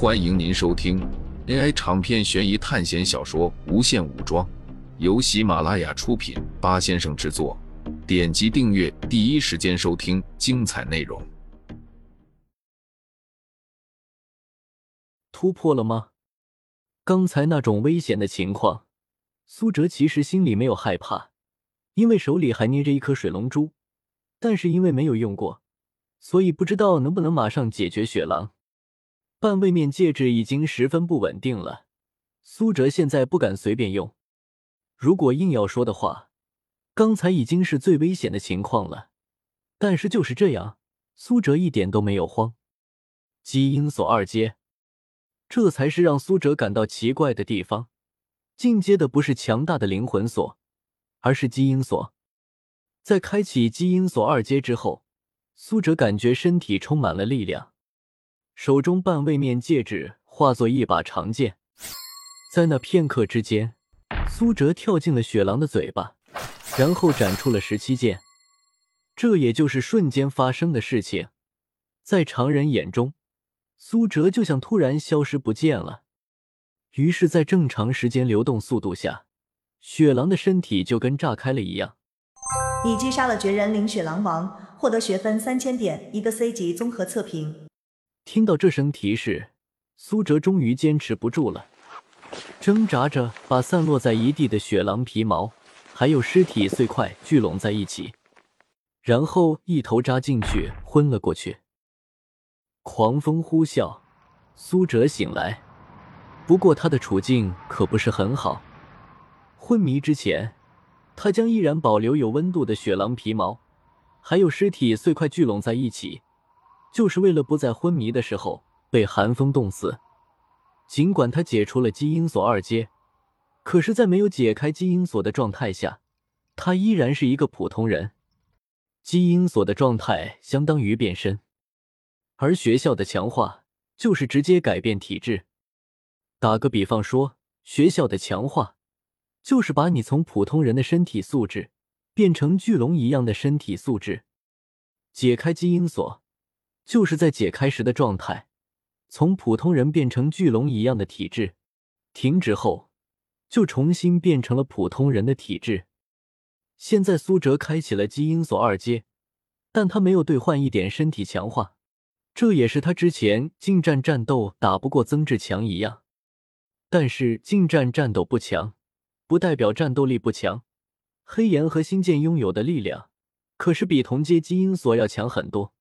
欢迎您收听 AI 长篇悬疑探险小说《无限武装》，由喜马拉雅出品，八先生制作。点击订阅，第一时间收听精彩内容。突破了吗？刚才那种危险的情况，苏哲其实心里没有害怕，因为手里还捏着一颗水龙珠，但是因为没有用过，所以不知道能不能马上解决雪狼。半位面戒指已经十分不稳定了，苏哲现在不敢随便用。如果硬要说的话，刚才已经是最危险的情况了。但是就是这样，苏哲一点都没有慌。基因锁二阶，这才是让苏哲感到奇怪的地方。进阶的不是强大的灵魂锁，而是基因锁。在开启基因锁二阶之后，苏哲感觉身体充满了力量。手中半位面戒指化作一把长剑，在那片刻之间，苏哲跳进了雪狼的嘴巴，然后斩出了十七剑。这也就是瞬间发生的事情，在常人眼中，苏哲就像突然消失不见了。于是，在正常时间流动速度下，雪狼的身体就跟炸开了一样。你击杀了绝人灵雪狼王，获得学分三千点，一个 C 级综合测评。听到这声提示，苏哲终于坚持不住了，挣扎着把散落在一地的雪狼皮毛还有尸体碎块聚拢在一起，然后一头扎进去，昏了过去。狂风呼啸，苏哲醒来，不过他的处境可不是很好。昏迷之前，他将依然保留有温度的雪狼皮毛还有尸体碎块聚拢在一起。就是为了不在昏迷的时候被寒风冻死。尽管他解除了基因锁二阶，可是，在没有解开基因锁的状态下，他依然是一个普通人。基因锁的状态相当于变身，而学校的强化就是直接改变体质。打个比方说，学校的强化就是把你从普通人的身体素质变成巨龙一样的身体素质。解开基因锁。就是在解开时的状态，从普通人变成巨龙一样的体质，停止后就重新变成了普通人的体质。现在苏哲开启了基因锁二阶，但他没有兑换一点身体强化，这也是他之前近战战斗打不过曾志强一样。但是近战战斗不强，不代表战斗力不强。黑岩和星剑拥有的力量，可是比同阶基因锁要强很多。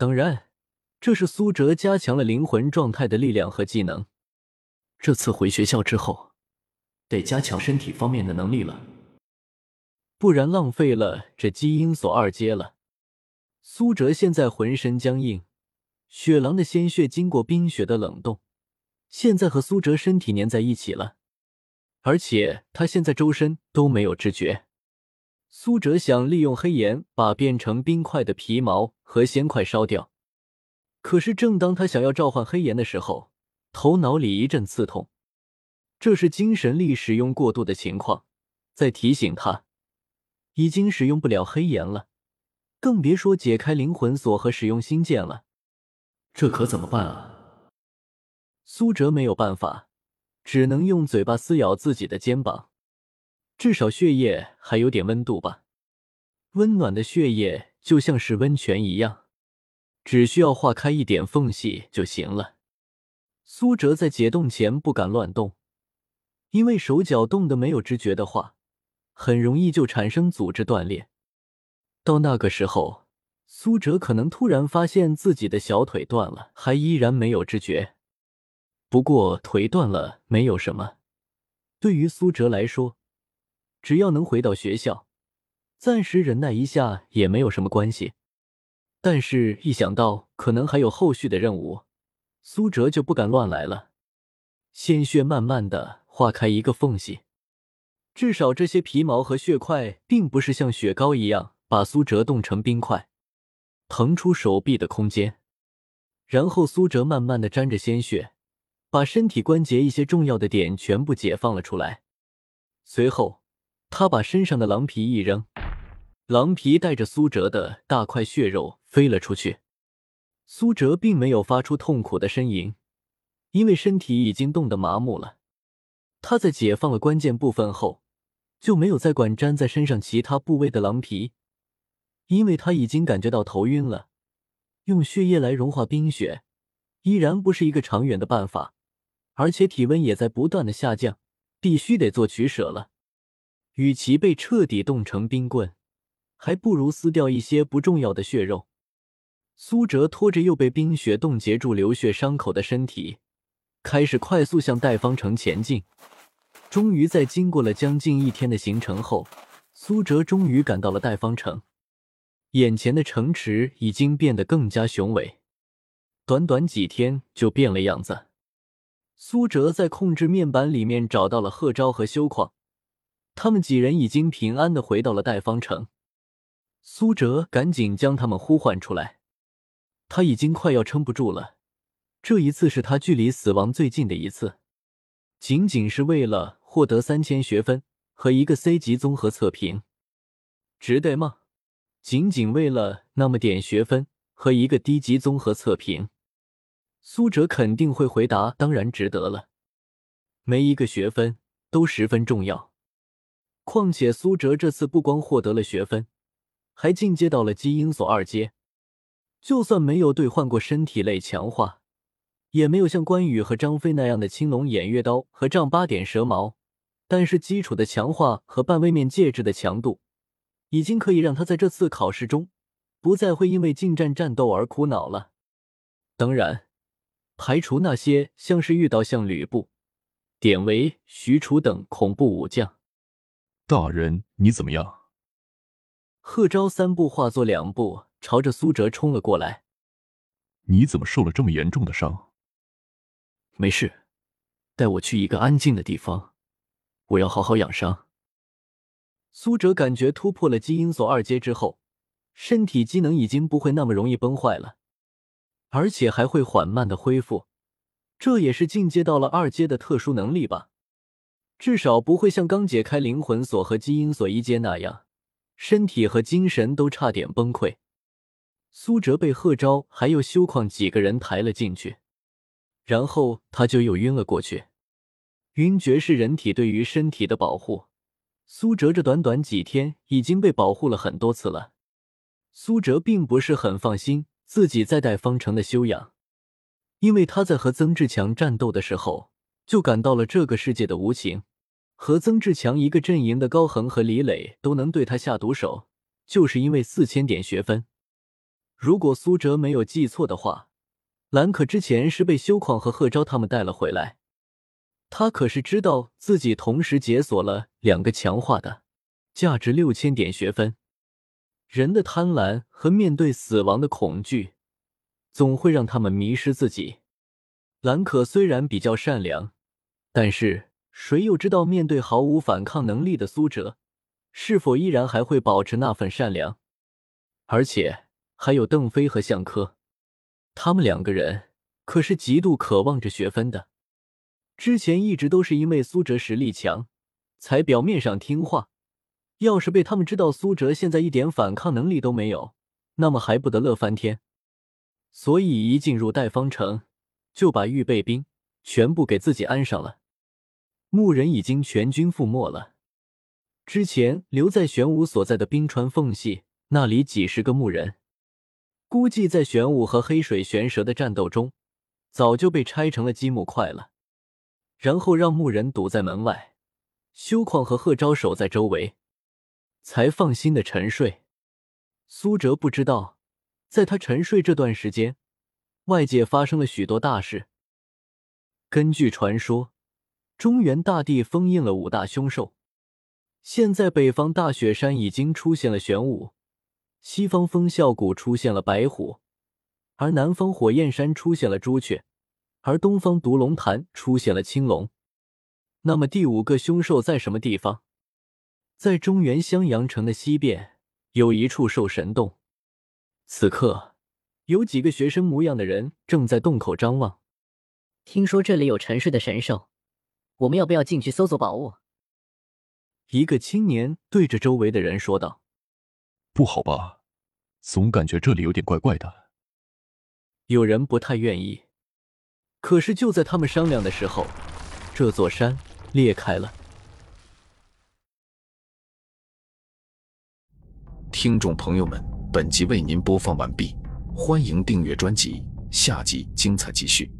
当然，这是苏哲加强了灵魂状态的力量和技能。这次回学校之后，得加强身体方面的能力了，不然浪费了这基因锁二阶了。苏哲现在浑身僵硬，雪狼的鲜血经过冰雪的冷冻，现在和苏哲身体粘在一起了，而且他现在周身都没有知觉。苏哲想利用黑岩把变成冰块的皮毛和仙块烧掉，可是正当他想要召唤黑岩的时候，头脑里一阵刺痛，这是精神力使用过度的情况，在提醒他已经使用不了黑岩了，更别说解开灵魂锁和使用星剑了。这可怎么办啊？苏哲没有办法，只能用嘴巴撕咬自己的肩膀。至少血液还有点温度吧，温暖的血液就像是温泉一样，只需要化开一点缝隙就行了。苏哲在解冻前不敢乱动，因为手脚冻得没有知觉的话，很容易就产生组织断裂。到那个时候，苏哲可能突然发现自己的小腿断了，还依然没有知觉。不过腿断了没有什么，对于苏哲来说。只要能回到学校，暂时忍耐一下也没有什么关系。但是，一想到可能还有后续的任务，苏哲就不敢乱来了。鲜血慢慢的化开一个缝隙，至少这些皮毛和血块并不是像雪糕一样把苏哲冻成冰块，腾出手臂的空间。然后，苏哲慢慢的沾着鲜血，把身体关节一些重要的点全部解放了出来。随后。他把身上的狼皮一扔，狼皮带着苏哲的大块血肉飞了出去。苏哲并没有发出痛苦的呻吟，因为身体已经冻得麻木了。他在解放了关键部分后，就没有再管粘在身上其他部位的狼皮，因为他已经感觉到头晕了。用血液来融化冰雪，依然不是一个长远的办法，而且体温也在不断的下降，必须得做取舍了。与其被彻底冻成冰棍，还不如撕掉一些不重要的血肉。苏哲拖着又被冰雪冻结住、流血伤口的身体，开始快速向代方城前进。终于在经过了将近一天的行程后，苏哲终于赶到了代方城。眼前的城池已经变得更加雄伟，短短几天就变了样子。苏哲在控制面板里面找到了贺昭和修矿，他们几人已经平安的回到了代方城。苏哲赶紧将他们呼唤出来，他已经快要撑不住了，这一次是他距离死亡最近的一次，仅仅是为了。获得三千学分和一个 C 级综合测评，值得吗？仅仅为了那么点学分和一个低级综合测评，苏哲肯定会回答：当然值得了。每一个学分都十分重要，况且苏哲这次不光获得了学分，还进阶到了基因锁二阶，就算没有兑换过身体类强化，也没有像关羽和张飞那样的青龙偃月刀和丈八点蛇矛。但是基础的强化和半位面戒指的强度，已经可以让他在这次考试中不再会因为近战战斗而苦恼了。当然，排除那些像是遇到像吕布、典韦、许褚等恐怖武将。大人，你怎么样？贺昭三步化作两步，朝着苏哲冲了过来。你怎么受了这么严重的伤？没事，带我去一个安静的地方。我要好好养伤。苏哲感觉突破了基因锁二阶之后，身体机能已经不会那么容易崩坏了，而且还会缓慢的恢复。这也是进阶到了二阶的特殊能力吧？至少不会像刚解开灵魂锁和基因锁一阶那样，身体和精神都差点崩溃。苏哲被贺昭还有修矿几个人抬了进去，然后他就又晕了过去。晕厥是人体对于身体的保护。苏哲这短短几天已经被保护了很多次了。苏哲并不是很放心自己在带方程的修养，因为他在和曾志强战斗的时候就感到了这个世界的无情。和曾志强一个阵营的高恒和李磊都能对他下毒手，就是因为四千点学分。如果苏哲没有记错的话，兰可之前是被修矿和贺昭他们带了回来。他可是知道自己同时解锁了两个强化的，价值六千点学分。人的贪婪和面对死亡的恐惧，总会让他们迷失自己。兰可虽然比较善良，但是谁又知道面对毫无反抗能力的苏哲，是否依然还会保持那份善良？而且还有邓飞和向科，他们两个人可是极度渴望着学分的。之前一直都是因为苏哲实力强，才表面上听话。要是被他们知道苏哲现在一点反抗能力都没有，那么还不得乐翻天？所以一进入代方城，就把预备兵全部给自己安上了。牧人已经全军覆没了，之前留在玄武所在的冰川缝隙那里几十个牧人，估计在玄武和黑水玄蛇的战斗中，早就被拆成了积木块了。然后让牧人堵在门外，修矿和贺昭守在周围，才放心的沉睡。苏哲不知道，在他沉睡这段时间，外界发生了许多大事。根据传说，中原大地封印了五大凶兽，现在北方大雪山已经出现了玄武，西方风啸谷出现了白虎，而南方火焰山出现了朱雀。而东方毒龙潭出现了青龙，那么第五个凶兽在什么地方？在中原襄阳城的西边有一处兽神洞，此刻有几个学生模样的人正在洞口张望。听说这里有沉睡的神兽，我们要不要进去搜索宝物？一个青年对着周围的人说道：“不好吧，总感觉这里有点怪怪的。”有人不太愿意。可是就在他们商量的时候，这座山裂开了。听众朋友们，本集为您播放完毕，欢迎订阅专辑，下集精彩继续。